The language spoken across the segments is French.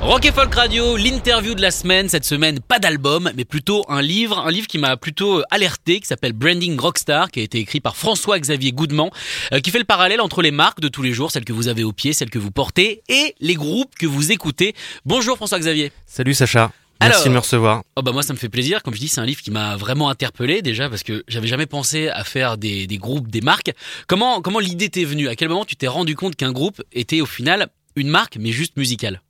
Rock et Folk Radio, l'interview de la semaine. Cette semaine, pas d'album, mais plutôt un livre. Un livre qui m'a plutôt alerté, qui s'appelle Branding Rockstar, qui a été écrit par François-Xavier Goudement, euh, qui fait le parallèle entre les marques de tous les jours, celles que vous avez au pied, celles que vous portez, et les groupes que vous écoutez. Bonjour François-Xavier. Salut Sacha. Merci Alors- de me recevoir. Oh bah moi ça me fait plaisir, comme je dis c'est un livre qui m'a vraiment interpellé déjà parce que j'avais jamais pensé à faire des, des groupes, des marques. Comment, comment l'idée t'est venue? À quel moment tu t'es rendu compte qu'un groupe était au final une marque mais juste musicale?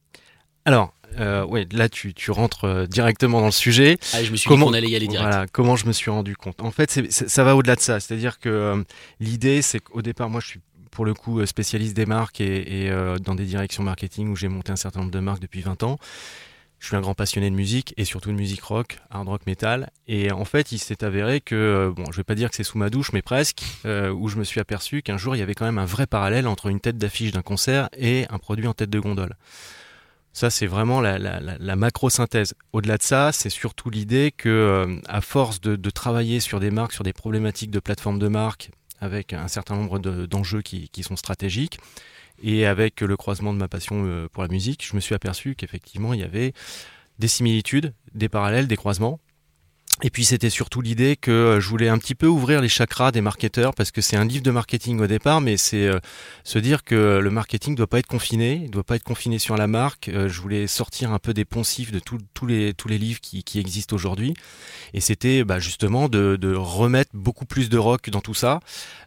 Alors, euh, ouais, là tu, tu rentres euh, directement dans le sujet. Allez, je me suis Comment- dit qu'on allait y aller direct. Voilà, comment je me suis rendu compte? En fait, c'est- c'est- ça va au-delà de ça. C'est-à-dire que euh, l'idée, c'est qu'au départ, moi, je suis pour le coup euh, spécialiste des marques et, et, euh, dans des directions marketing où j'ai monté un certain nombre de marques depuis 20 ans. Je suis un grand passionné de musique et surtout de musique rock, hard rock, metal. Et en fait, il s'est avéré que, bon, je vais pas dire que c'est sous ma douche, mais presque, euh, où je me suis aperçu qu'un jour, il y avait quand même un vrai parallèle entre une tête d'affiche d'un concert et un produit en tête de gondole. Ça, c'est vraiment la, macro-synthèse. Au-delà de ça, c'est surtout l'idée que, euh, à force de, travailler sur des marques, sur des problématiques de plateforme de marque, avec un certain nombre de- d'enjeux qui, qui sont stratégiques, et avec le croisement de ma passion euh, pour la musique, je me suis aperçu qu'effectivement, il y avait des similitudes, des parallèles, des croisements. Et puis c'était surtout l'idée que euh, je voulais un petit peu ouvrir les chakras des marketeurs parce que c'est un livre de marketing au départ, mais c'est euh, se dire que le marketing doit pas être confiné, il doit pas être confiné sur la marque. Euh, je voulais sortir un peu des poncifs de tous les tous les livres qui, qui existent aujourd'hui, et c'était bah, justement de, de remettre beaucoup plus de rock dans tout ça,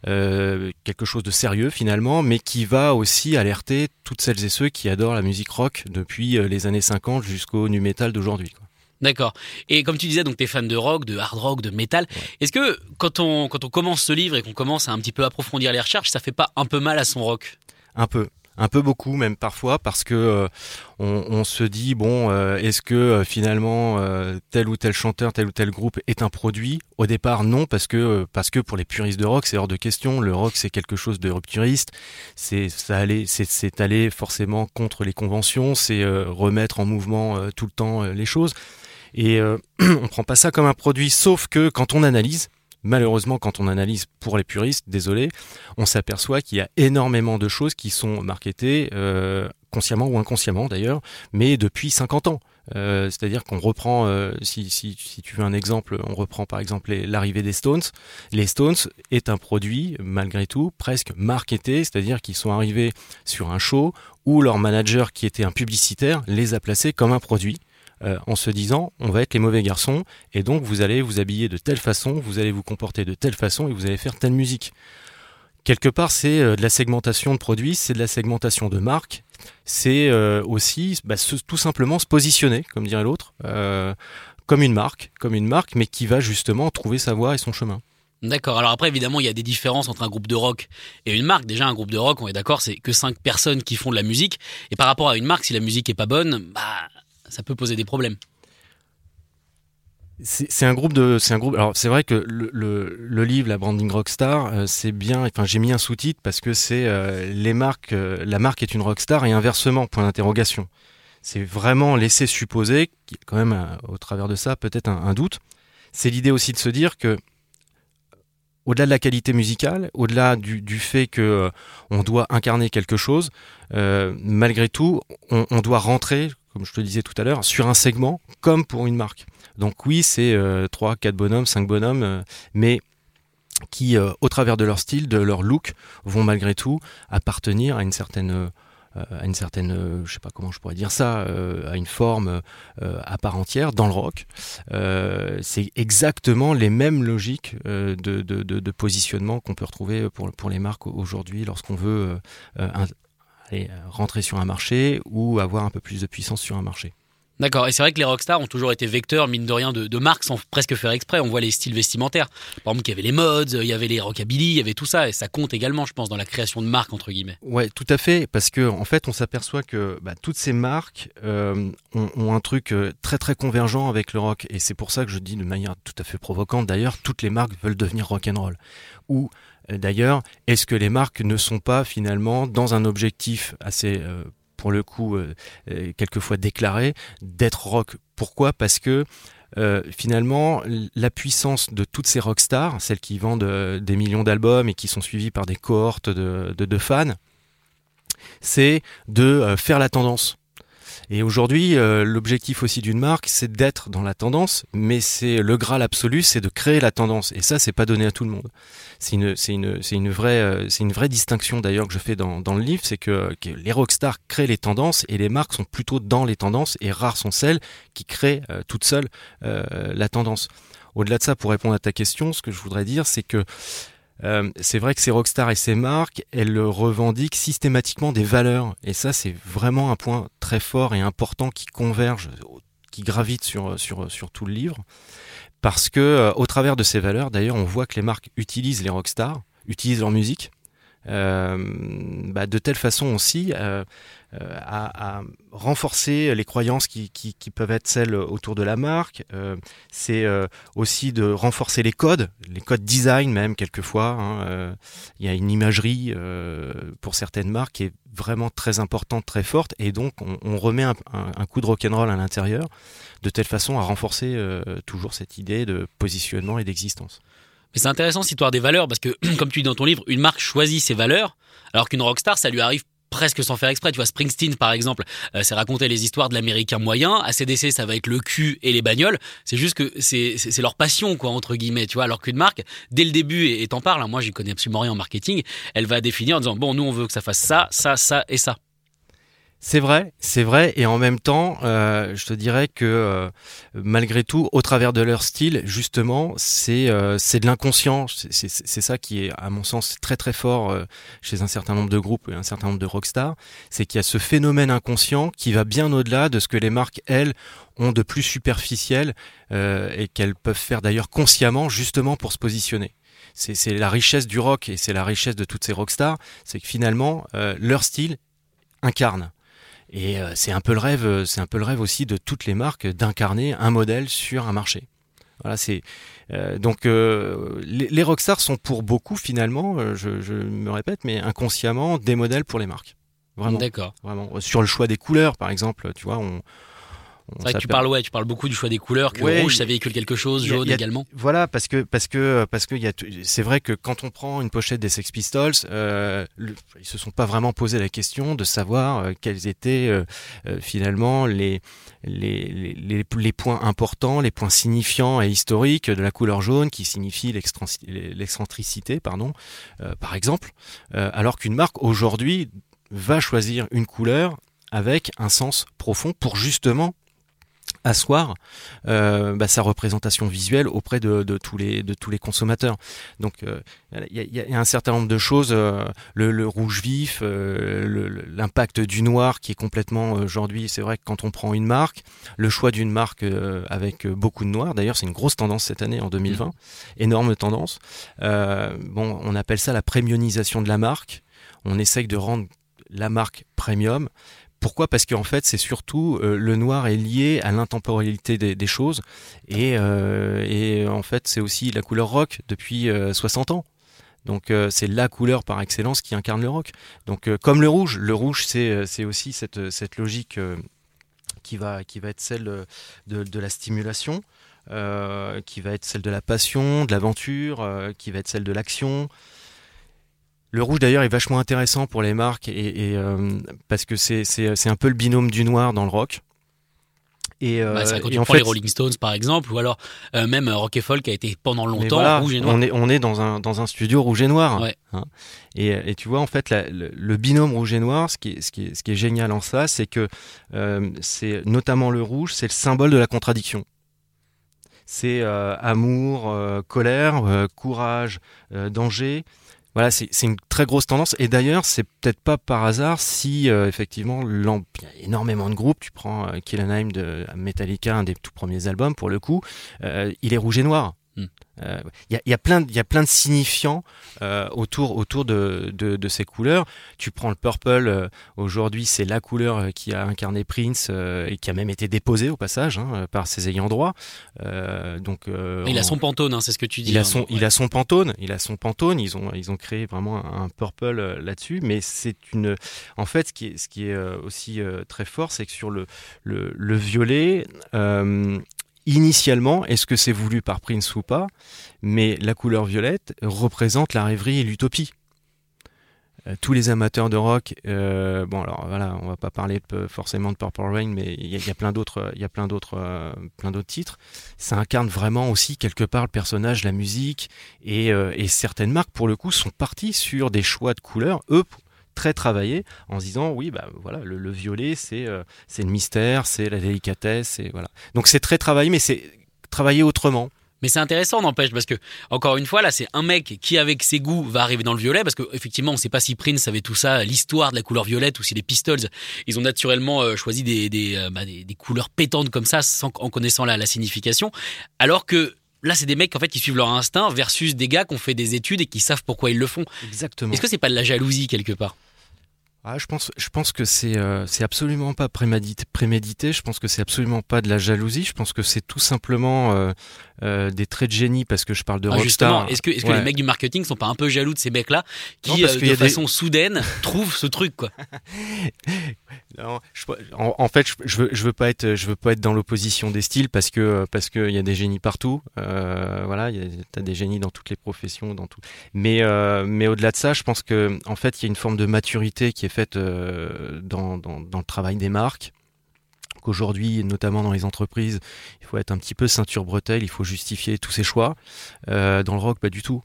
euh, quelque chose de sérieux finalement, mais qui va aussi alerter toutes celles et ceux qui adorent la musique rock depuis les années 50 jusqu'au nu metal d'aujourd'hui. quoi. D'accord. Et comme tu disais, donc t'es fan de rock, de hard rock, de métal. Est-ce que quand on, quand on commence ce livre et qu'on commence à un petit peu approfondir les recherches, ça fait pas un peu mal à son rock? Un peu. Un peu beaucoup même parfois parce que euh, on, on se dit bon euh, est-ce que euh, finalement tel ou tel chanteur tel ou tel groupe est un produit? Au départ non parce que parce que pour les puristes de rock c'est hors de question. Le rock c'est quelque chose de rupturiste. C'est ça allait c'est c'est aller forcément contre les conventions. C'est remettre en mouvement tout le temps les choses et euh, on prend pas ça comme un produit sauf que quand on analyse malheureusement quand on analyse pour les puristes désolé on s'aperçoit qu'il y a énormément de choses qui sont marketées euh, consciemment ou inconsciemment d'ailleurs, mais depuis 50 ans. Euh, C'est-à-dire qu'on reprend, euh, si, si, si tu veux un exemple, on reprend par exemple l'arrivée des Stones. Les Stones est un produit, malgré tout, presque marketé, c'est-à-dire qu'ils sont arrivés sur un show où leur manager, qui était un publicitaire, les a placés comme un produit. Euh, en se disant on va être les mauvais garçons et donc vous allez vous habiller de telle façon, vous allez vous comporter de telle façon et vous allez faire telle musique quelque part, c'est euh, de la segmentation de produits, c'est de la segmentation de marques, c'est euh, aussi bah, tout simplement se positionner, comme dirait l'autre, euh, comme une marque, comme une marque, mais qui va justement trouver sa voie et son chemin. D'accord. Alors après, évidemment, il y a des différences entre un groupe de rock et une marque. Déjà, un groupe de rock, on est d'accord, c'est que cinq personnes qui font de la musique. Et par rapport à une marque, si la musique est pas bonne, bah, ça peut poser des problèmes. C'est un groupe de, c'est un groupe. Alors c'est vrai que le, livre, la branding rockstar, euh, c'est bien. Enfin, j'ai mis un sous-titre parce que c'est euh, les marques. euh, la marque est une rockstar et inversement. Point d'interrogation. C'est vraiment laisser supposer, y a quand même au travers de ça peut-être un, doute. C'est l'idée aussi de se dire que au-delà de la qualité musicale, au-delà du, fait que on doit incarner quelque chose, malgré tout, on doit rentrer, comme je te disais tout à l'heure, sur un segment comme pour une marque. Donc oui, c'est euh, 3, 4 bonhommes, 5 bonhommes, euh, mais qui, euh, au travers de leur style, de leur look, vont malgré tout appartenir à une certaine, euh, à une certaine, euh, je sais pas comment je pourrais dire ça, euh, à une forme euh, à part entière dans le rock. Euh, c'est exactement les mêmes logiques euh, de, positionnement qu'on peut retrouver pour, les marques aujourd'hui lorsqu'on veut euh, aller, euh, rentrer sur un marché ou avoir un peu plus de puissance sur un marché. D'accord. Et c'est vrai que les rockstars ont toujours été vecteurs, mine de rien, de, de marques sans presque faire exprès. On voit les styles vestimentaires. Par exemple, il y avait les mods, il y avait les rockabilly, il y avait tout ça. Et ça compte également, je pense, dans la création de marques, entre guillemets. Ouais, tout à fait, parce que en fait, on s'aperçoit que bah, toutes ces marques euh, ont, ont un truc euh, très très convergent avec le rock, et c'est pour ça que je dis de manière tout à fait provocante. D'ailleurs, toutes les marques veulent devenir rock and roll, ou D'ailleurs, est-ce que les marques ne sont pas finalement dans un objectif assez pour le coup, quelquefois déclaré, d'être rock? Pourquoi? Parce que euh, finalement, la puissance de toutes ces rockstars, celles qui vendent euh, des millions d'albums et qui sont suivies par des cohortes de, fans, c'est de euh, faire la tendance. Et aujourd'hui, euh, l'objectif aussi d'une marque, c'est d'être dans la tendance, mais c'est le graal absolu, c'est de créer la tendance. Et ça, c'est pas donné à tout le monde. C'est une, c'est une, c'est une vraie, euh, c'est une vraie distinction d'ailleurs que je fais dans, dans le livre, c'est que, que, les rockstars créent les tendances et les marques sont plutôt dans les tendances et rares sont celles qui créent euh, toutes seules la tendance. Au-delà de ça, pour répondre à ta question, ce que je voudrais dire, c'est que euh, c'est vrai que ces rockstars et ces marques, elles revendiquent systématiquement des valeurs. Et ça, c'est vraiment un point très fort et important qui converge, qui gravite sur, sur, sur tout le livre. Parce que, euh, au travers de ces valeurs, d'ailleurs, on voit que les marques utilisent les rockstars, utilisent leur musique, euh, bah, de telle façon aussi euh, euh, à, renforcer les croyances qui, peuvent être celles autour de la marque. c'est aussi de renforcer les codes, les codes design même quelquefois. Hein, il y a une imagerie pour certaines marques qui est vraiment très importante, très forte, et donc on, on remet un, un, un, coup de rock'n'roll à l'intérieur, de telle façon à renforcer toujours cette idée de positionnement et d'existence. Mais c'est intéressant cette histoire des valeurs parce que, comme tu dis dans ton livre, une marque choisit ses valeurs, alors qu'une rockstar, ça lui arrive presque sans faire exprès. Tu vois, Springsteen, par exemple, euh, c'est raconter les histoires de l'américain moyen. ACDC, ça va être le cul et les bagnoles. C'est juste que c'est, c'est, leur passion, quoi, entre guillemets, tu vois. Alors qu'une marque, dès le début, et t'en parles, hein, moi, j'y connais absolument rien en marketing, elle va définir en disant, bon, nous, on veut que ça fasse ça, ça, ça et ça. C'est vrai, c'est vrai, et en même temps, euh, je te dirais que euh, malgré tout, au travers de leur style, justement, c'est euh, de l'inconscient. C'est ça qui est, à mon sens, très très fort chez un certain nombre de groupes et un certain nombre de rockstars. C'est qu'il y a ce phénomène inconscient qui va bien au-delà de ce que les marques elles ont de plus superficiel et qu'elles peuvent faire d'ailleurs consciemment, justement pour se positionner c'est la richesse du rock et c'est la richesse de toutes ces rockstars, c'est que finalement leur style incarne et euh, c'est un peu le rêve, euh, c'est un peu le rêve aussi de toutes les marques d'incarner un modèle sur un marché. Voilà, c'est euh, donc les, les, rockstars sont pour beaucoup finalement, je, je, me répète, mais inconsciemment des modèles pour les marques. Vraiment. D'accord. Vraiment. Sur le choix des couleurs, par exemple, tu vois, on, c'est vrai que tu parles, ouais, tu parles beaucoup du choix des couleurs, que rouge ça véhicule quelque chose, jaune également. Voilà, parce que parce que parce que c'est vrai que quand on prend une pochette des Sex Pistols, euh, le, ils se sont pas vraiment posé la question de savoir euh, quels étaient euh, euh, finalement les les, les les points importants, les points signifiants et historiques de la couleur jaune, qui signifie l'excentricité, pardon, euh, par exemple, alors qu'une marque aujourd'hui va choisir une couleur avec un sens profond pour justement asseoir euh, bah, sa représentation visuelle auprès de, de, tous les de tous les consommateurs. Donc il euh, y, a, y, a, un certain nombre de choses, euh, le, le, rouge vif, euh, l'impact du noir qui est complètement aujourd'hui. C'est vrai que quand on prend une marque, le choix d'une marque avec beaucoup de noir. D'ailleurs, c'est une grosse tendance cette année en 2020, mmh. énorme tendance. bon, on appelle ça la premiumisation de la marque. On essaye de rendre la marque premium pourquoi? Parce qu'en fait, c'est surtout euh, le noir est lié à l'intemporalité des, choses et, euh, et en fait, c'est aussi la couleur rock depuis 60 euh, ans. Donc euh, c'est la couleur par excellence qui incarne le rock. Donc euh, comme le rouge, le rouge c'est aussi cette logique qui va qui va être celle de la stimulation. qui va être celle de la passion, de l'aventure, qui va être celle de l'action, le rouge d'ailleurs est vachement intéressant pour les marques et, et euh, parce que c'est un peu le binôme du noir dans le rock. Et, euh, bah, quand tu prends les Rolling Stones par exemple, ou alors euh, même Rock et Folk a été pendant longtemps rouge et noir. On est, on est dans, un, dans un studio rouge et noir. Ouais. Hein. Et, et, tu vois, en fait, la, le, le, binôme rouge et noir, ce qui est, ce qui est, ce qui est génial en ça, c'est que euh, c'est notamment le rouge, c'est le symbole de la contradiction. C'est euh, amour, euh, colère, courage, danger voilà, c'est une très grosse tendance. Et d'ailleurs, c'est peut-être pas par hasard si euh, effectivement, il y a énormément de groupes. Tu prends euh, Killenheim de Metallica, un des tout premiers albums pour le coup, euh, il est rouge et noir. Hmm. Euh, Il y, a, y, a plein, y a plein de signifiants euh, autour, autour de, de, de, ces couleurs. Tu prends le purple, euh, aujourd'hui c'est la couleur qui a incarné Prince et qui a même été déposée au passage hein, par ses ayants droit. donc, il a son pantone, hein, c'est ce que tu dis. Il a son, hein, il a son pantone, il a son pantone. Ils ont, ils ont créé vraiment un, un purple là-dessus, mais c'est une. En fait, ce qui est, ce qui est aussi très fort, c'est que sur le, le, le violet, initialement, est-ce que c'est voulu par Prince ou pas, mais la couleur violette représente la rêverie et l'utopie. Euh, tous les amateurs de rock, euh, bon alors voilà, on va pas parler forcément de Purple Rain, mais il y, a plein d'autres, y a plein d'autres, euh, plein d'autres titres. Ça incarne vraiment aussi quelque part le personnage, la musique et, et certaines marques pour le coup sont parties sur des choix de couleurs. Eux, très travaillé en se disant oui bah voilà le, le violet c'est euh, c'est le mystère c'est la délicatesse et voilà donc c'est très travaillé mais c'est travaillé autrement mais c'est intéressant, n'empêche, parce que, encore une fois, là, c'est un mec qui, avec ses goûts, va arriver dans le violet, parce que, effectivement, on sait pas si Prince avait tout ça, l'histoire de la couleur violette, ou si les Pistols, ils ont naturellement euh, choisi des, des, euh, bah, des, des, couleurs pétantes comme ça, sans, en connaissant la, la signification. Alors que, Là, c'est des mecs en fait qui suivent leur instinct versus des gars qui ont fait des études et qui savent pourquoi ils le font. Exactement. Est-ce que c'est pas de la jalousie quelque part? Ah, je pense, je pense que c'est euh, c'est absolument pas prémédité, prémédité. Je pense que c'est absolument pas de la jalousie. Je pense que c'est tout simplement euh, euh, des traits de génie parce que je parle de ah, rockstar. Justement, est-ce que, est-ce que ouais. les mecs du marketing sont pas un peu jaloux de ces mecs-là qui, non, euh, de façon des... soudaine, trouvent ce truc quoi? Non, je, en, en, fait, je, je, veux, je veux pas être, je veux pas être dans l'opposition des styles parce que parce que il y a des génies partout. Voilà, t'as des génies dans toutes les professions, dans tout. Mais mais au-delà de ça, je pense que en fait, il y a une forme de maturité qui est faite euh, dans, dans, dans le travail des marques qu'aujourd'hui, notamment dans les entreprises, il faut être un petit peu ceinture bretelle, il faut justifier tous ses choix. Euh, dans le rock, pas du tout.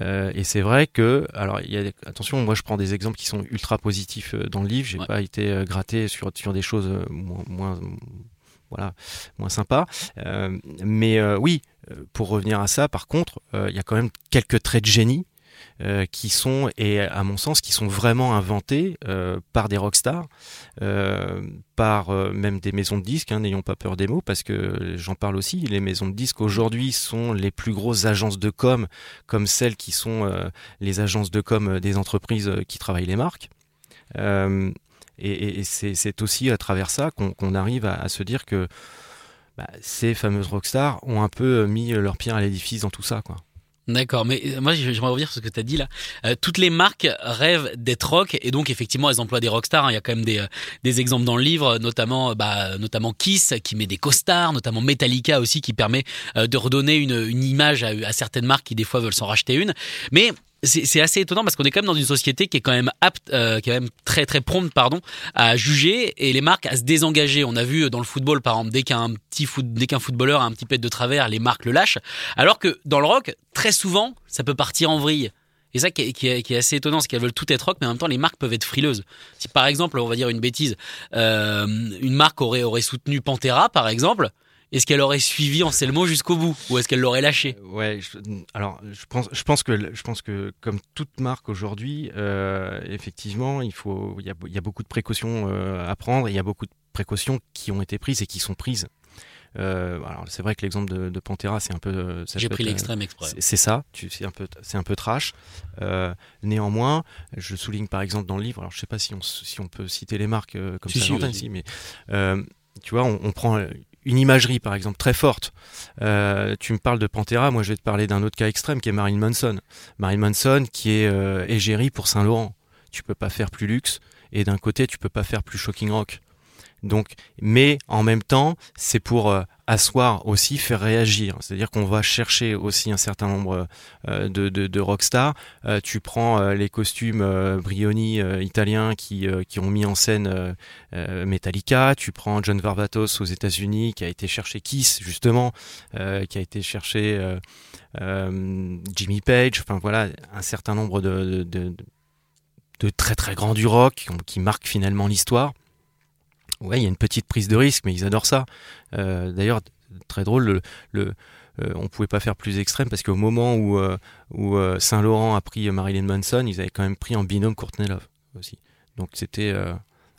Euh, et c'est vrai que, alors, y a, attention, moi je prends des exemples qui sont ultra positifs dans le livre. J'ai ouais. pas été gratté sur sur des choses moins, moins voilà, moins sympa. Euh, mais oui, pour revenir à ça, par contre, il y a quand même quelques traits de génie euh, qui sont, et à mon sens, qui sont vraiment inventés euh, par des rockstars, euh, par même des maisons de disques, hein, n'ayons pas peur des mots, parce que j'en parle aussi, les maisons de disques aujourd'hui sont les plus grosses agences de com, comme celles qui sont les agences de com des entreprises qui travaillent les marques. et, c'est aussi à travers ça qu'on qu arrive à, à, se dire que bah, ces fameuses rockstars ont un peu mis leur pierre à l'édifice dans tout ça, quoi. D'accord, mais moi j'aimerais revenir sur ce que tu as dit là. Euh, toutes les marques rêvent d'être rock et donc effectivement elles emploient des rockstars. Hein. Il y a quand même des, des exemples dans le livre, notamment bah, notamment Kiss qui met des costards, notamment Metallica aussi qui permet euh, de redonner une, une image à, à certaines marques qui des fois veulent s'en racheter une. Mais c'est assez étonnant parce qu'on est quand même dans une société qui est quand même apte, euh, qui est quand même très très prompte pardon à juger et les marques à se désengager. On a vu dans le football par exemple dès qu'un petit foot, dès qu'un footballeur a un petit pet de travers, les marques le lâchent. Alors que dans le rock, très souvent, ça peut partir en vrille. Et ça qui est, qui est, qui est assez étonnant, c'est qu'elles veulent tout être rock, mais en même temps les marques peuvent être frileuses. Si par exemple, on va dire une bêtise, euh, une marque aurait aurait soutenu Pantera par exemple, est-ce qu'elle aurait suivi Anselmo jusqu'au bout ou est-ce qu'elle l'aurait lâché? Ouais, je, alors je pense, je pense que je pense que comme toute marque aujourd'hui, euh, effectivement, il faut, il y a, il y a beaucoup de précautions euh, à prendre. Il y a beaucoup de précautions qui ont été prises et qui sont prises. Euh, alors c'est vrai que l'exemple de, de, Pantera, c'est un peu. J'ai pris l'extrême exprès. C'est ça, c'est un peu, c'est un peu trash. Euh, néanmoins, je souligne par exemple dans le livre, alors je sais pas si on, si on peut citer les marques euh, comme si, ça, si, ici, mais euh, tu vois, on, on prend une imagerie par exemple très forte. Euh, tu me parles de Pantera, moi je vais te parler d'un autre cas extrême qui est Marilyn Manson. Marilyn Manson qui est euh, égérie pour Saint Laurent. Tu peux pas faire plus luxe et d'un côté tu peux pas faire plus shocking rock. Donc, mais en même temps, c'est pour euh, asseoir aussi, faire réagir. C'est-à-dire qu'on va chercher aussi un certain nombre euh, de, de, de rockstars. Euh, tu prends euh, les costumes Brioni italiens qui, qui ont mis en scène Metallica. Tu prends John Varvatos aux États-Unis qui a été chercher Kiss justement, qui a été chercher Jimmy Page. Enfin voilà, un certain nombre de, de, de très très grands du rock qui marquent finalement l'histoire. Ouais, il y a une petite prise de risque, mais ils adorent ça. Euh, D'ailleurs, très drôle, le, le euh, on pouvait pas faire plus extrême parce qu'au moment où, euh, où euh, Saint Laurent a pris Marilyn Manson, ils avaient quand même pris en binôme Courtney Love aussi. Donc c'était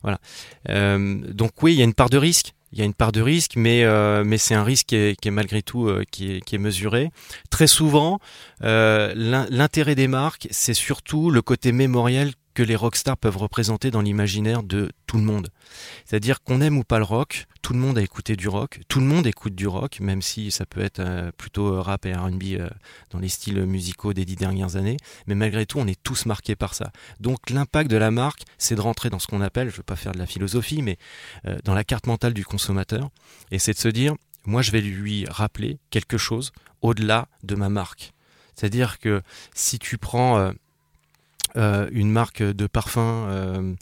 voilà. donc oui, il y a une part de risque. il y a une part de risque, mais c'est un risque qui est, malgré tout qui, est, mesuré. Très souvent, l'in- l'intérêt des marques, c'est surtout le côté mémoriel que les rockstars peuvent représenter dans l'imaginaire de tout le monde. C'est-à-dire qu'on aime ou pas le rock, tout le monde a écouté du rock, tout le monde écoute du rock, même si ça peut être euh, plutôt euh, rap et R&B euh, dans les styles musicaux des dix dernières années, mais malgré tout, on est tous marqués par ça. Donc l'impact de la marque, c'est de rentrer dans ce qu'on appelle, je ne veux pas faire de la philosophie, mais dans la carte mentale du consommateur, et c'est de se dire, moi je vais lui rappeler quelque chose au-delà de ma marque. C'est-à-dire que si tu prends une marque de parfum euh,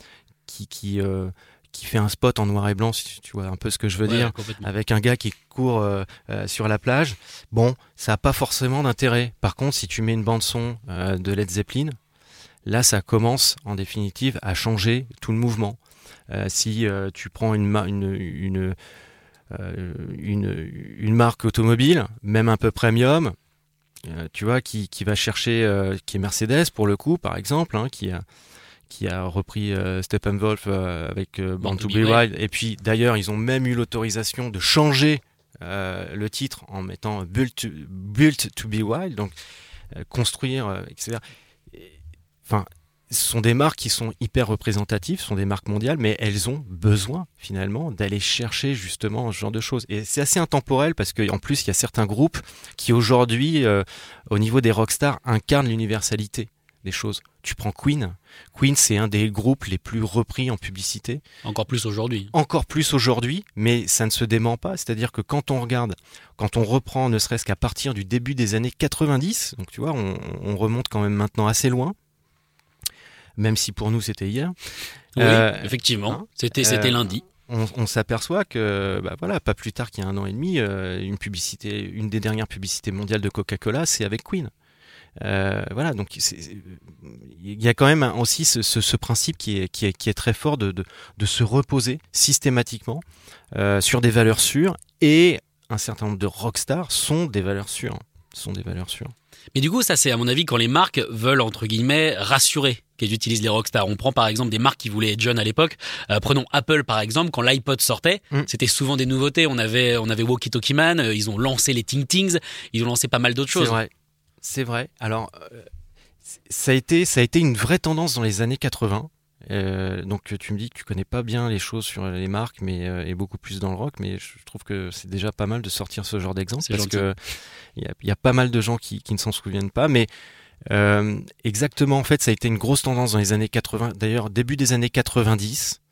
qui, qui, euh, qui fait un spot en noir et blanc, si tu vois un peu ce que je veux Ouais, dire, avec un gars qui court euh, euh, sur la plage, bon, ça n'a pas forcément d'intérêt. Par contre, si tu mets une bande son euh, de Led Zeppelin, là, ça commence en définitive à changer tout le mouvement. Euh, si euh, tu prends une, une, une, euh, une, une marque automobile, même un peu premium, euh, tu vois, qui, qui va chercher, euh, qui est Mercedes pour le coup, par exemple, hein, qui a qui a repris euh, Steppenwolf euh, avec Born to Be Wild. Et puis d'ailleurs, ils ont même eu l'autorisation de changer le titre en mettant Built to, Built to Be Wild, donc construire, etc. Et, Enfin, ce sont des marques qui sont hyper représentatives, ce sont des marques mondiales, mais elles ont besoin finalement d'aller chercher justement ce genre de choses. Et c'est assez intemporel parce qu'en plus, il y a certains groupes qui aujourd'hui, euh, au niveau des rockstars, incarnent l'universalité des choses. Tu prends Queen. Queen, c'est un des groupes les plus repris en publicité Encore plus aujourd'hui. encore plus aujourd'hui, mais ça ne se dément pas. C'est-à-dire que quand on regarde, quand on reprend ne serait-ce qu'à partir du début des années 90, donc tu vois, on, on remonte quand même maintenant assez loin, même si pour nous c'était hier, Oui, Euh, effectivement. hein, C'était c'était euh, lundi. on, on s'aperçoit que, bah voilà, pas plus tard qu'il y a un an et demi, euh, une publicité, une des dernières publicités mondiales de Coca-Cola, c'est avec Queen. Euh, voilà, donc il y a quand même aussi ce, ce- ce principe qui est, qui, est, qui est très fort de, de, de se reposer systématiquement euh, sur des valeurs sûres et un certain nombre de rockstars sont des valeurs sûres. Sont des valeurs sûres. Mais du coup, ça c'est à mon avis quand les marques veulent entre guillemets rassurer qu'elles utilisent les rockstars. On prend par exemple des marques qui voulaient être jeunes à l'époque. Euh, prenons Apple par exemple. Quand l'iPod sortait, Mm. c'était souvent des nouveautés. On avait on avait Walkie Talkie Man. euh, Ils ont lancé les Ting Tings. Ils ont lancé pas mal d'autres C'est choses. vrai. C'est vrai. Alors, euh, ça a été, ça a été une vraie tendance dans les années 80. Euh, donc tu me dis que tu connais pas bien les choses sur les marques, mais euh, et beaucoup plus dans le rock, mais je trouve que c'est déjà pas mal de sortir ce genre d'exemple parce gentil. que il y a, il y a pas mal de gens qui, qui ne s'en souviennent pas, mais euh, exactement en fait ça a été une grosse tendance dans les années 80. D'ailleurs début des années 90, euh,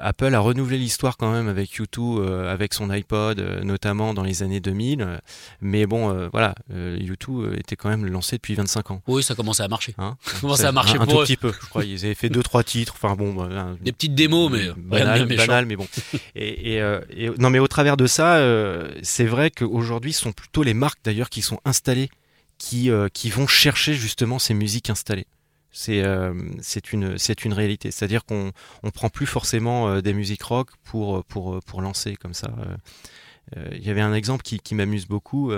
Apple a renouvelé l'histoire quand même avec U2, euh, avec son iPod, euh, notamment dans les années 2000. euh, Mais bon, euh, voilà, euh, U2 euh, était quand même lancé depuis 25 ans. Oui, ça commençait à marcher. Hein ça C'est a marché un, un pour tout eux petit peu, je crois. Ils avaient fait deux trois titres. Enfin bon, voilà, Des petites démos, mais banal, banal, mais bon. Et, et, euh, et- non, mais au travers de ça, euh, c'est vrai qu'aujourd'hui, ce sont plutôt les marques d'ailleurs qui sont installées, qui euh, qui vont chercher justement ces musiques installées. C'est euh, c'est une une réalité. C'est-à-dire qu'on on prend plus forcément euh, des musiques rock pour pour pour lancer comme ça. Euh, Il y avait un exemple qui, qui m'amuse beaucoup.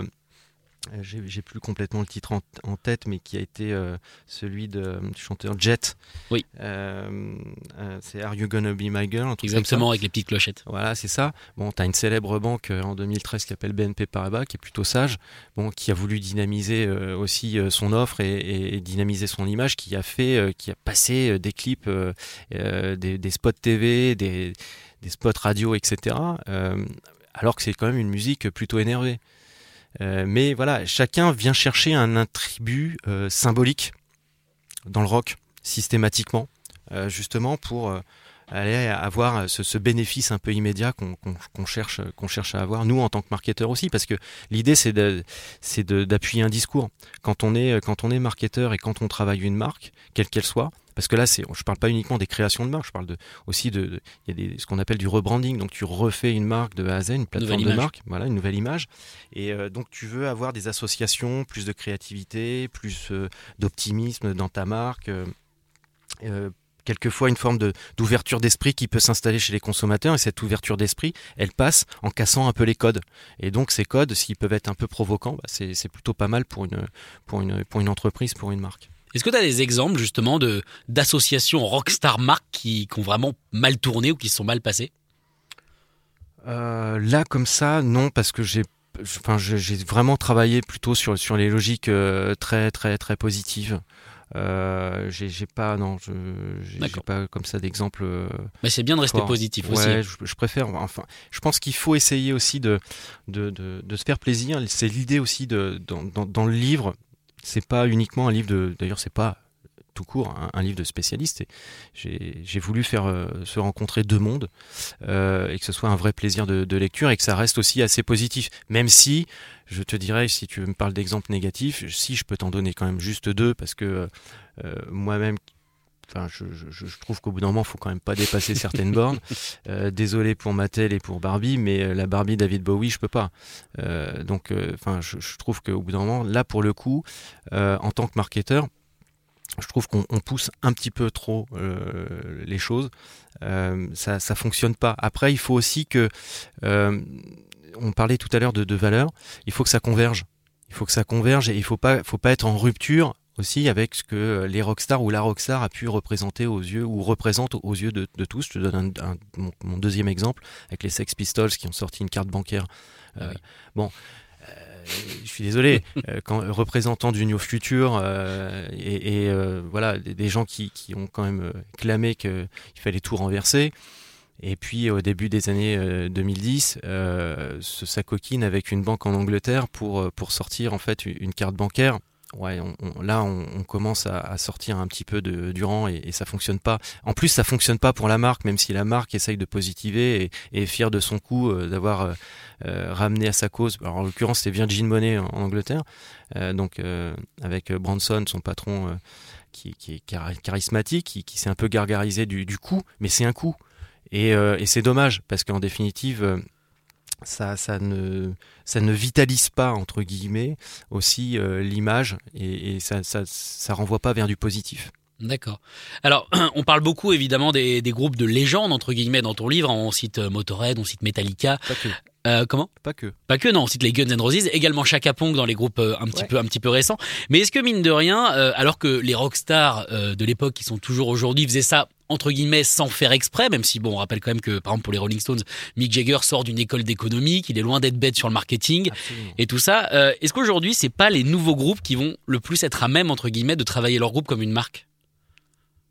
Euh, J'ai plus complètement le titre en, en tête, mais qui a été euh, celui de, euh, du chanteur Jet. Oui. Euh, euh, c'est Are You Gonna Be My Girl. Exactement, avec les petites clochettes. Voilà, c'est ça. Bon, tu as une célèbre banque en 2013 qui s'appelle BNP Paribas, qui est plutôt sage, bon, qui a voulu dynamiser aussi son offre et, et- et dynamiser son image, qui a fait, qui a passé des clips, des, des spots TV, des, des spots radio, etc. alors que c'est quand même une musique plutôt énervée. Euh, mais voilà, chacun vient chercher un attribut euh, symbolique dans le rock systématiquement, euh, justement pour aller avoir ce, ce bénéfice un peu immédiat qu'on cherche, qu'on cherche à avoir, nous en tant que marketeurs aussi, parce que l'idée c'est d'appuyer un discours. Quand on est quand on est marketeur et quand on travaille une marque, quelle qu'elle soit, parce que là c'est, je parle pas uniquement des créations de marque, je parle de, aussi de, de- il y a des, ce qu'on appelle du rebranding, donc tu refais une marque de A à Z, une plateforme de marque, voilà une nouvelle image, et euh, donc tu veux avoir des associations, plus de créativité, plus euh, d'optimisme dans ta marque. euh, euh, quelquefois une forme de- d'ouverture d'esprit qui peut s'installer chez les consommateurs. Et cette ouverture d'esprit elle passe en cassant un peu les codes. Et donc ces codes s'ils peuvent être un peu provocants bah, c'est c'est plutôt pas mal pour une, pour, une, pour une entreprise pour une marque Est-ce que tu as des exemples justement de d'associations rockstar marques qui, qui ont vraiment mal tourné ou qui se sont mal passées? Euh, là, comme ça, non, parce que j'ai enfin, j'ai vraiment travaillé plutôt sur, sur les logiques euh, très, très, très positives. Euh, j'ai pas, non, j'ai pas comme ça d'exemple. Euh, Mais c'est bien de rester positif aussi. Ouais, je, je, préfère. Enfin, je pense qu'il faut essayer aussi de, de, de, de se faire plaisir. C'est l'idée aussi de, dans, dans, dans le livre. C'est pas uniquement un livre de. D'ailleurs, c'est pas tout court un, livre de spécialiste. J'ai voulu faire euh, se rencontrer deux mondes euh, et que ce soit un vrai plaisir de, lecture et que ça reste aussi assez positif. Même si, je te dirais, si tu me parles d'exemples négatifs, si je peux t'en donner quand même juste deux parce que euh, moi-même Enfin, je, trouve qu'au bout d'un moment, il faut quand même pas dépasser certaines bornes. désolé pour Mattel et pour Barbie, mais la Barbie David Bowie, je peux pas. donc, enfin, je, je, trouve qu'au bout d'un moment, là, pour le coup, en tant que marketeur, je trouve qu'on pousse un petit peu trop euh, les choses. Euh, ça, ça fonctionne pas. Après, il faut aussi que, euh, on parlait tout à l'heure de, de valeur, il faut que ça converge. Il faut que ça converge et il faut pas, faut pas être en rupture aussi avec ce que les rockstars ou la rockstar a pu représenter aux yeux ou représente aux yeux de, tous. Je te donne un, mon, deuxième exemple avec les Sex Pistols qui ont sorti une carte bancaire. Ah bon, je suis désolé, euh, quand représentant du New Future euh, et, euh, voilà des, gens qui, ont quand même clamé qu'il fallait tout renverser. Et puis au début des années 2010, ce s'acoquine avec une banque en Angleterre pour, pour sortir en fait une carte bancaire ouais, là, on, commence à, sortir un petit peu de, du rang et, et, ça fonctionne pas. En plus, ça fonctionne pas pour la marque, même si la marque essaye de positiver et, et est fière de son coup euh, d'avoir euh, euh, ramené à sa cause. En l'occurrence, c'est Virgin Money en, Angleterre, donc avec Branson, son patron, qui, est charismatique, qui, s'est un peu gargarisé du, coup, mais c'est un coup. Et c'est dommage parce qu'en définitive ça, ça, ne, ça ne vitalise pas, entre guillemets, aussi euh, l'image et, ça, ça, ça renvoie pas vers du positif. D'accord. Alors, on parle beaucoup évidemment des, des, groupes de légende entre guillemets dans ton livre. On cite euh, Motorhead, on cite Metallica. Pas que. Euh, comment? Pas que. Pas que, non. On cite les Guns N' Roses, également Chaka Pong dans les groupes un petit peu, un petit peu récents. Mais est-ce que mine de rien, euh, alors que les rockstars de l'époque qui sont toujours aujourd'hui faisaient ça entre guillemets sans faire exprès, même si bon, on rappelle quand même que par exemple pour les Rolling Stones, Mick Jagger sort d'une école d'économie, qu'il est loin d'être bête sur le marketing et tout ça. Est-ce qu'aujourd'hui c'est pas les nouveaux groupes qui vont le plus être à même entre guillemets de travailler leur groupe comme une marque?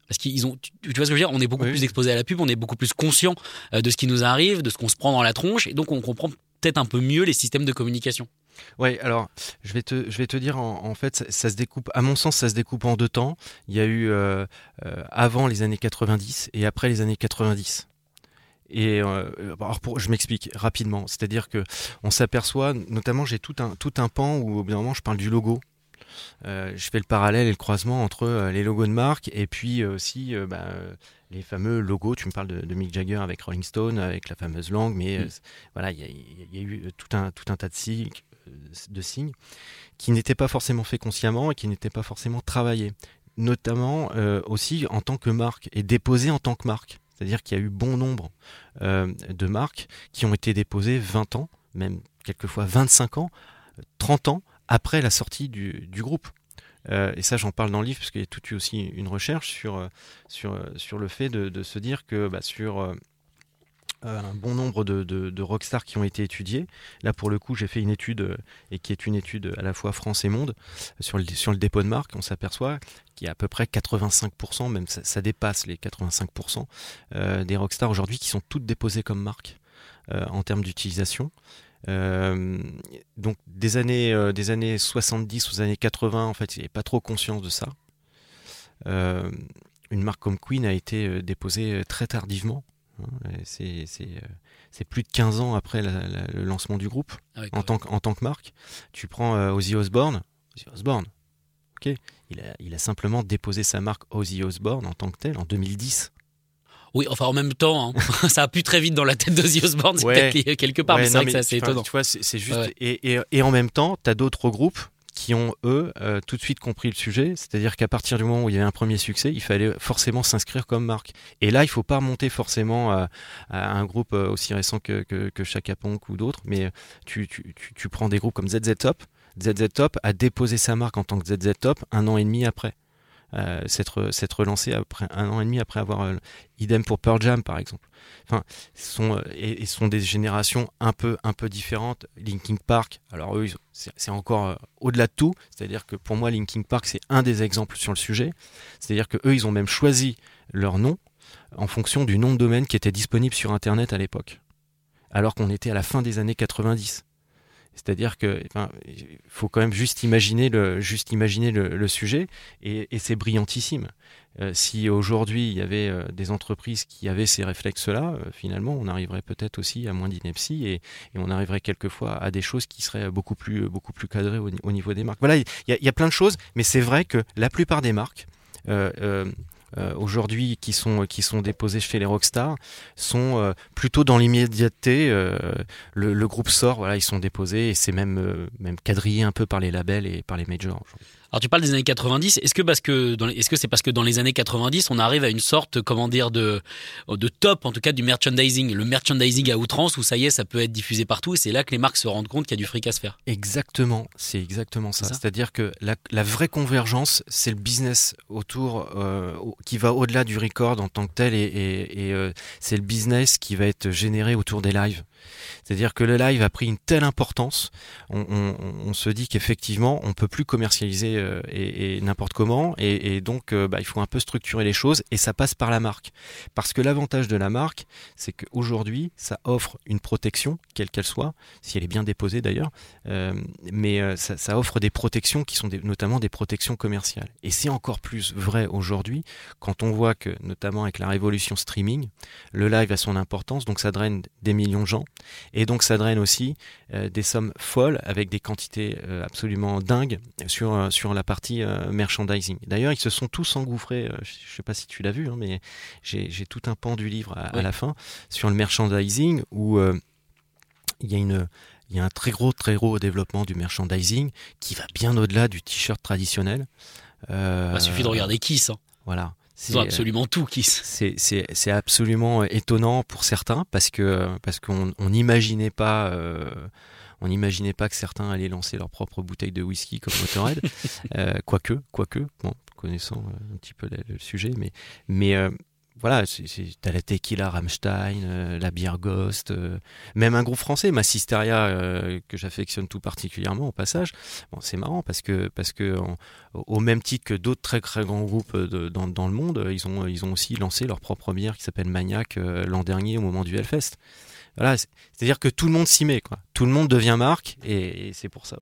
Parce qu'ils ont, tu, vois ce que je veux dire? On est beaucoup plus exposé à la pub, on est beaucoup plus conscient euh, de ce qui nous arrive, de ce qu'on se prend dans la tronche, et donc on comprend peut-être un peu mieux les systèmes de communication. Oui, alors je vais te, je vais te dire, en, fait, ça, se découpe, à mon sens, ça se découpe en deux temps. Il y a eu euh, euh, avant les années 90 et après les années 90. Et alors pour, je m'explique rapidement, c'est-à-dire que on s'aperçoit, notamment j'ai tout un, tout un pan où au bout d'un moment je parle du logo, euh, je fais le parallèle et le croisement entre euh, les logos de marque et puis euh, aussi bah, les fameux logos. Tu me parles de, Mick Jagger avec Rolling Stone, avec la fameuse langue, mais mm. voilà, il y, a eu tout un, tout un tas de signes, de signes qui n'étaient pas forcément faits consciemment et qui n'étaient pas forcément travaillés, notamment aussi en tant que marque et déposés en tant que marque. C'est-à-dire qu'il y a eu bon nombre de marques qui ont été déposées 20 ans, même quelquefois 25 ans, 30 ans après la sortie du, groupe. Euh, et ça, j'en parle dans le livre, parce qu'il y a toute aussi une recherche sur, euh, sur, euh, sur le fait de, se dire que bah, sur un bon nombre de, de, rockstars qui ont été étudiés, là pour le coup, j'ai fait une étude, et qui est une étude à la fois France et monde, sur le, sur le dépôt de marque, on s'aperçoit qu'il y a à peu près 85%, même ça, dépasse les 85% des rockstars aujourd'hui qui sont toutes déposées comme marque. en termes d'utilisation. Euh, donc des années, euh, des années 70 aux années 80, en fait, il n'y avait pas trop conscience de ça. Euh, une marque comme Queen a été déposée très tardivement. Hein, c'est plus de 15 ans après le lancement du groupe ah en, tant que, en tant que marque. Tu prends Ozzy Osbourne. Ozzy Osbourne, ok, il a, il a simplement déposé sa marque Ozzy Osbourne en tant que tel en 2010. Oui, enfin en même temps, hein, ça a pu très vite dans la tête d'Ozzy Osbourne, c'est quelque part, mais c'est vrai que c'est assez étonnant. Tu vois, c'est juste. Et, et, et, en même temps, tu as d'autres groupes qui ont, eux, euh, tout de suite compris le sujet. C'est-à-dire qu'à partir du moment où il y avait un premier succès, il fallait forcément s'inscrire comme marque. Et là, il faut pas remonter forcément à, un groupe euh, aussi récent que, que, Chaka ou d'autres, mais tu, tu, prends des groupes comme ZZ Top. ZZ Top a déposé sa marque en tant que ZZ Top un an et demi après. Euh, s'être s'être relancé après un an et demi après avoir euh, idem pour Pearl Jam par exemple. Enfin, sont et, sont des générations un peu un peu différentes. Linkin Park, alors eux c'est encore au-delà de tout, c'est-à-dire que pour moi Linkin Park c'est un des exemples sur le sujet. C'est-à-dire que eux ils ont même choisi leur nom en fonction du nom de domaine qui était disponible sur internet à l'époque. Alors qu'on était à la fin des années 90. C'est-à-dire que faut quand même juste imaginer le, juste imaginer le, sujet et, c'est brillantissime. Euh, si aujourd'hui il y avait euh, des entreprises qui avaient ces réflexes-là, euh, finalement on arriverait peut-être aussi à moins d'ineptie et, on arriverait quelquefois à des choses qui seraient beaucoup plus, beaucoup plus cadrées au, niveau des marques. Voilà, il y, a plein de choses, mais c'est vrai que la plupart des marques aujourd'hui qui sont, qui sont déposés chez les rockstars sont euh, plutôt dans l'immédiateté. Euh, le, groupe sort, voilà, ils sont déposés et c'est même, même quadrillé un peu par les labels et par les majors. Alors tu parles des années 90. Est-ce que parce que est-ce que c'est parce que dans les années 90 on arrive à une sorte comment dire de de top en tout cas du merchandising, le merchandising à outrance où ça y est ça peut être diffusé partout et c'est là que les marques se rendent compte qu'il y a du fric à se faire. Exactement, c'est exactement ça. C'est-à-dire que la, vraie convergence c'est le business autour euh, qui va au-delà du record en tant que tel et, euh, c'est le business qui va être généré autour des lives. C'est-à-dire que le live a pris une telle importance, on, se dit qu'effectivement, on peut plus commercialiser euh, et, n'importe comment, et, donc euh, bah, il faut un peu structurer les choses, et ça passe par la marque. Parce que l'avantage de la marque, c'est qu'aujourd'hui, ça offre une protection, quelle qu'elle soit, si elle est bien déposée d'ailleurs, euh, mais ça, offre des protections qui sont notamment des protections commerciales. Et c'est encore plus vrai aujourd'hui quand on voit que, notamment avec la révolution streaming, le live a son importance, donc ça draine des millions de gens. Et donc ça draine aussi des sommes folles avec des quantités absolument dingues sur, sur la partie merchandising. D'ailleurs, ils se sont tous engouffrés, je ne sais pas si tu l'as vu, hein, mais j'ai tout un pan du livre à, la fin sur le merchandising où il y a une il y a un très gros, très gros développement du merchandising qui va bien au-delà du t-shirt traditionnel. Euh, Il suffit de regarder Kiss. Hein. Voilà. C'est absolument tout qui. C'est absolument euh, étonnant pour certains parce que parce qu'on n'imaginait pas. Euh, on n'imaginait pas que certains allaient lancer leur propre bouteille de whisky comme Motorhead, euh, quoique, quoique, bon, connaissant un petit peu le, sujet, mais, mais voilà, t'as la Tequila Rammstein, euh, la Bière Ghost, euh, même un groupe français, Massisteria, euh, que j'affectionne tout particulièrement au passage. Bon, c'est marrant parce que, parce que au même titre que d'autres très très grands groupes dans, dans, le monde, ils ont, ils ont aussi lancé leur propre bière qui s'appelle Maniac l'an dernier au moment du Hellfest. C'est-à-dire que tout le monde s'y met, quoi. Tout le monde devient marque et, et c'est pour ça.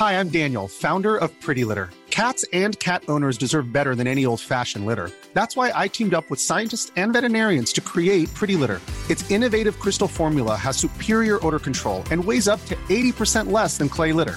Hi, I'm Daniel, founder of Pretty Litter. Cats and cat owners deserve better than any old-fashioned litter. That's why I teamed up with scientists and veterinarians to create Pretty Litter. Its innovative crystal formula has superior odor control and weighs up to 80% less than clay litter.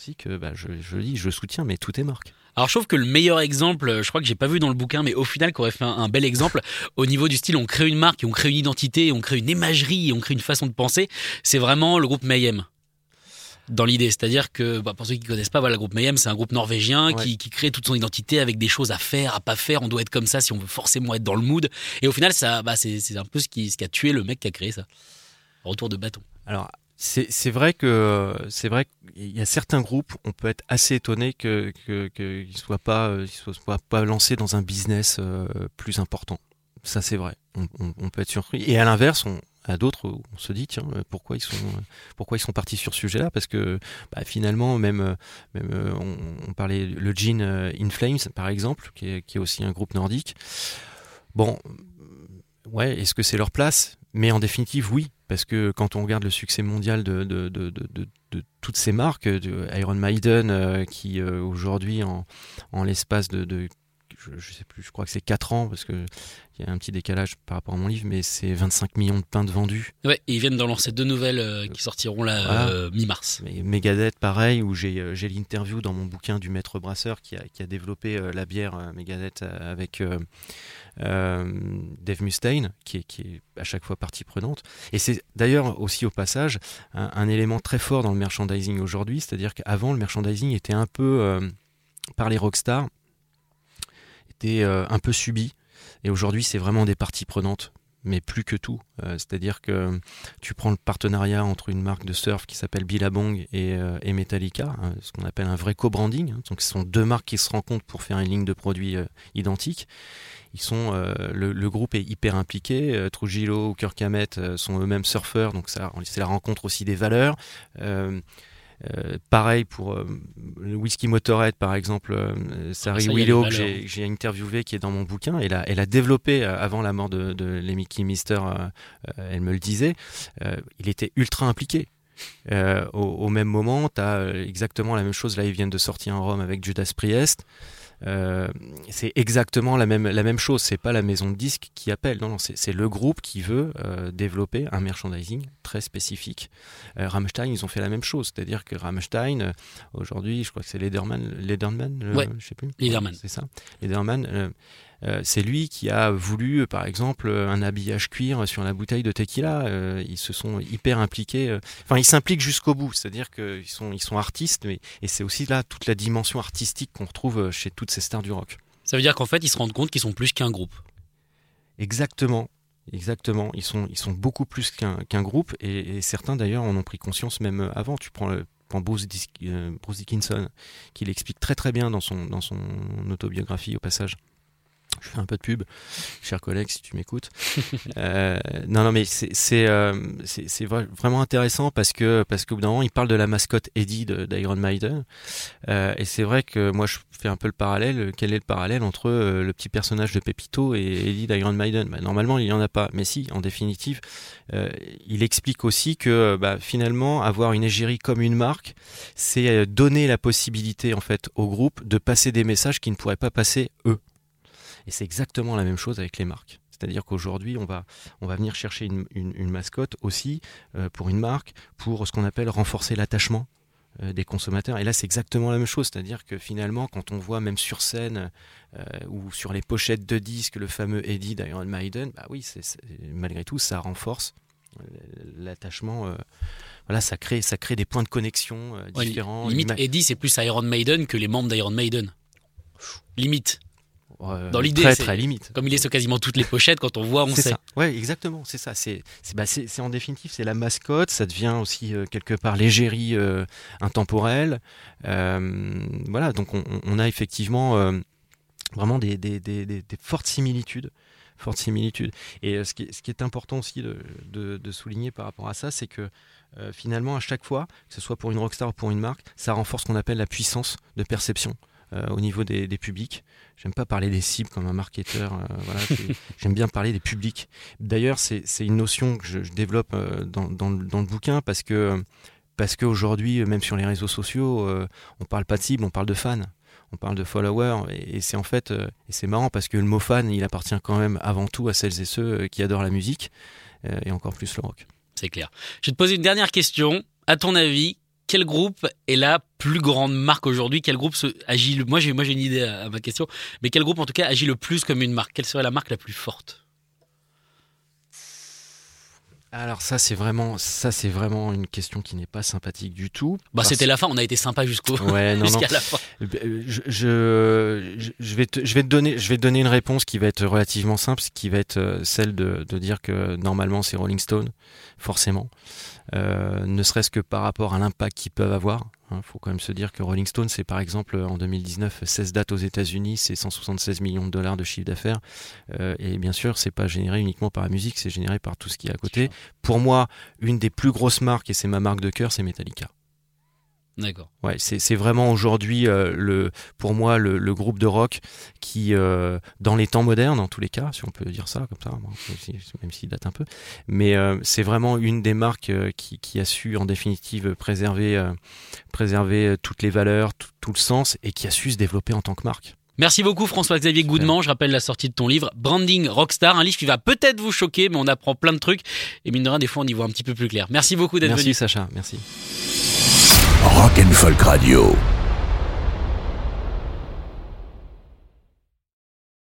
Aussi que bah, je, je dis, je soutiens, mais tout est marque. Alors je trouve que le meilleur exemple, je crois que j'ai pas vu dans le bouquin, mais au final, qu'aurait fait un, bel exemple au niveau du style, on crée une marque, on crée une identité, on crée une imagerie, on crée une façon de penser. C'est vraiment le groupe Mayhem dans l'idée. C'est-à-dire que, bah, pour ceux qui connaissent pas, voilà, le groupe Mayhem, c'est un groupe norvégien qui, qui, crée toute son identité avec des choses à faire, à pas faire. On doit être comme ça si on veut forcément être dans le mood. Et au final, ça, bah, c'est un peu ce qui, ce qui a tué le mec qui a créé ça. Retour de bâton. Alors, c'est vrai que c'est vrai qu'il y a certains groupes, on peut être assez étonné que qu'ils que, ne soient pas soient pas lancés dans un business euh, plus important. Ça c'est vrai. On, on, peut être surpris. Et à l'inverse, on à d'autres, on se dit tiens pourquoi ils sont pourquoi ils sont partis sur ce sujet-là? Parce que bah, finalement même même on, parlait le Gene In Flames par exemple qui est, qui est aussi un groupe nordique. Bon ouais est-ce que c'est leur place? Mais en définitive oui parce que quand on regarde le succès mondial de, toutes ces marques, Iron Maiden, euh, qui euh, aujourd'hui, en, en l'espace de, je, je sais plus, je crois que c'est 4 ans parce que il y a un petit décalage par rapport à mon livre, mais c'est 25 millions de pains de vendus. Ouais, et ils viennent d'en lancer deux nouvelles euh, qui sortiront là Voilà. euh, mi-mars. Megadeth, pareil, où j'ai euh, j'ai l'interview dans mon bouquin du maître brasseur qui a, qui a développé euh, la bière Megadeth avec Dave Mustaine, qui est, qui est à chaque fois partie prenante. Et c'est d'ailleurs aussi au passage un, un élément très fort dans le merchandising aujourd'hui, c'est-à-dire qu'avant le merchandising était un peu par les rockstars, euh, un peu subi. Et aujourd'hui, c'est vraiment des parties prenantes, mais plus que tout. Euh, C'est-à-dire que tu prends le partenariat entre une marque de surf qui s'appelle Billabong et, euh, et Metallica, hein, ce qu'on appelle un vrai co-branding. hein. Donc, ce sont deux marques qui se rencontrent pour faire une ligne de produits identiques. Ils sont, le, groupe est hyper impliqué. Trujillo ou Kirk Hammett sont eux-mêmes surfeurs, donc c'est la rencontre aussi des valeurs. Euh, pareil pour euh, le whisky Motorhead par exemple, euh, Sari ça y a les Willow que j'ai- interviewé qui est dans mon bouquin, elle a, elle a développé euh, avant la mort de, de Lemmy euh, elle me le disait, il était ultra impliqué. Au, au même moment, tu as exactement la même chose. Là, ils viennent de sortir un rhum avec Judas Priest. Euh, c'est exactement la même, la même chose. C'est pas la maison de disques qui appelle. Non, non, c'est le groupe qui veut euh, développer un merchandising très spécifique. Euh, Rammstein, ils ont fait la même chose. C'est-à-dire que Rammstein, euh, aujourd'hui, je crois que c'est Lederman, Lederman euh, Ouais. je sais plus. Lederman. C'est ça. Lederman. Euh, c'est lui qui a voulu, par exemple, euh, un habillage cuir sur la bouteille de tequila. Euh, ils se sont hyper impliqués. Enfin, ils s'impliquent jusqu'au bout. C'est-à-dire qu'ils sont, ils sont artistes, mais, et c'est aussi là toute la dimension artistique qu'on retrouve chez toutes ces stars du rock. Ça veut dire qu'en fait, ils se rendent compte qu'ils sont plus qu'un groupe. Exactement. Exactement, ils sont, ils sont beaucoup plus qu'un groupe et, et certains d'ailleurs en ont pris conscience même avant. Tu prends, le, Bruce Dickinson qui l'explique très très bien dans son, dans son autobiographie au passage. Je fais un peu de pub, cher collègue, si tu m'écoutes. Euh, non, non, mais c'est euh, vraiment intéressant parce que parce qu'au bout d'un moment, il parle de la mascotte Eddie d'Iron Maiden. Euh, et c'est vrai que moi, je fais un peu le parallèle. Quel est le parallèle entre euh, le petit personnage de Pepito et Eddie d'Iron Maiden? Bah, Normalement, il n'y en a pas. Mais si, en définitive, euh, il explique aussi que bah, finalement, avoir une égérie comme une marque, c'est donner la possibilité en fait au groupe de passer des messages qu'ils ne pourraient pas passer eux. Et c'est exactement la même chose avec les marques. C'est-à-dire qu'aujourd'hui, on va, on va venir chercher une, une- une mascotte aussi euh, pour une marque, pour ce qu'on appelle renforcer l'attachement euh, des consommateurs. Et là, c'est exactement la même chose. C'est-à-dire que finalement, quand on voit même sur scène euh, ou sur les pochettes de disques le fameux Eddie d'Iron Maiden, bah oui, c'est, c'est- malgré tout, ça renforce l'attachement. euh, voilà, ça crée, ça crée des points de connexion euh, Ouais, différents. limite, Eddie, c'est plus Iron Maiden que les membres d'Iron Maiden. Limite. Euh, dans l'idée, très, très limite. Comme il est sur quasiment toutes les pochettes, quand on voit, on sait. ça. Ouais, exactement, c'est ça. C'est, c'est, bah, c'est, en définitive, c'est la mascotte. Ça devient aussi euh, quelque part l'égérie euh, intemporelle. Euh, voilà, donc on, on a effectivement vraiment des, des, des, des- des fortes similitudes. Fortes similitudes. Et ce, qui est, ce qui est important aussi de, de, de souligner par rapport à ça, c'est que finalement, à chaque fois, que ce soit pour une rockstar ou pour une marque, ça renforce ce qu'on appelle la puissance de perception au niveau des, des publics. J'aime pas parler des cibles comme un marketeur. euh, voilà, j'aime bien parler des publics. D'ailleurs, c'est une notion que je, je développe euh, dans, dans le, dans le bouquin parce que parce qu'aujourd'hui, même sur les réseaux sociaux, euh, on parle pas de cible, on parle de fans. On parle de followers et, et c'est en fait euh, et c'est marrant parce que le mot fan, il appartient quand même avant tout à celles et ceux euh, qui adorent la musique euh, et encore plus le rock. C'est clair. Je vais te poser une dernière question. À ton avis, quel groupe est la plus grande marque aujourd'hui? Quel groupe se- agit le... Moi, j'ai moi j'ai une idée à, à ma question, mais quel groupe en tout cas agit le plus comme une marque? Quelle serait la marque la plus forte? Alors ça c'est vraiment ça c'est vraiment une question qui n'est pas sympathique du tout. Bah, c'était la fin. On a été sympa jusqu'au Ouais, jusqu'à la fin. Euh, Je, je, je- je vais te, je vais te donner, je vais te donner une réponse qui va être relativement simple, qui va être euh, celle de, de dire que normalement c'est Rolling Stone, forcément, Euh, ne serait-ce que par rapport à l'impact qu'ils peuvent avoir. Il faut quand même se dire que Rolling Stone, c'est par exemple en 2019 16 dates aux États-Unis, c'est 176 millions de dollars de chiffre d'affaires, Euh, et bien sûr c'est pas généré uniquement par la musique, c'est généré par tout ce qui est à côté. Pour moi, une des plus grosses marques et c'est ma marque de cœur, c'est Metallica. D'accord. Ouais, c'est vraiment aujourd'hui euh, le pour moi le, le groupe de rock qui euh, dans les temps modernes en tous les cas si on peut dire ça comme ça même si- même s'il date un peu mais euh, c'est vraiment une des marques qui, qui a su en définitive préserver préserver toutes les valeurs tout, tout le sens et qui a su se développer en tant que marque Merci beaucoup François-Xavier Goudement. Je rappelle la sortie de ton livre Branding Rockstar, un livre qui va peut-être vous choquer, mais on apprend plein de trucs et mine de rien, des fois on y voit un petit peu plus clair. Merci beaucoup d'être venu. Merci Sacha, merci. Rock and Radio.